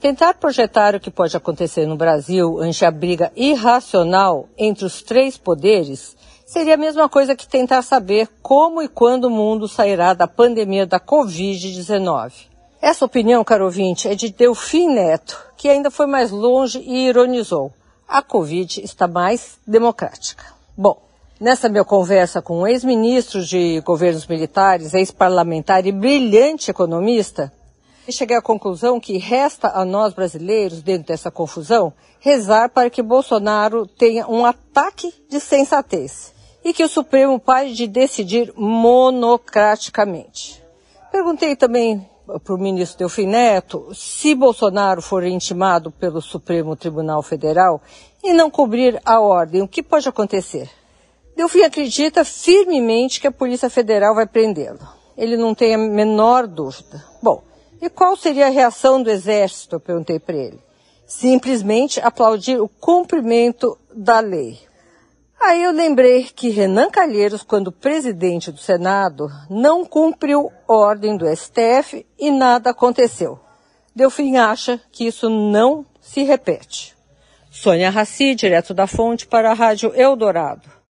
tentar projetar o que pode acontecer no Brasil ante a briga irracional entre os três poderes seria a mesma coisa que tentar saber como e quando o mundo sairá da pandemia da Covid-19. Essa opinião, caro ouvinte, é de Delfim Neto, que ainda foi mais longe e ironizou. A Covid está mais democrática. Bom, nessa minha conversa com um ex-ministro de governos militares, ex-parlamentar e brilhante economista, e cheguei à conclusão que resta a nós brasileiros, dentro dessa confusão, rezar para que Bolsonaro tenha um ataque de sensatez e que o Supremo pare de decidir monocraticamente. Perguntei também para o ministro Delfim Neto se Bolsonaro for intimado pelo Supremo Tribunal Federal e não cobrir a ordem, o que pode acontecer? Delfim acredita firmemente que a Polícia Federal vai prendê-lo. Ele não tem a menor dúvida. Bom, e qual seria a reação do Exército? Eu perguntei para ele. Simplesmente aplaudir o cumprimento da lei. Aí eu lembrei que Renan Calheiros, quando presidente do Senado, não cumpriu ordem do STF e nada aconteceu. Delfim acha que isso não se repete. Sônia Raci, direto da fonte para a Rádio Eldorado.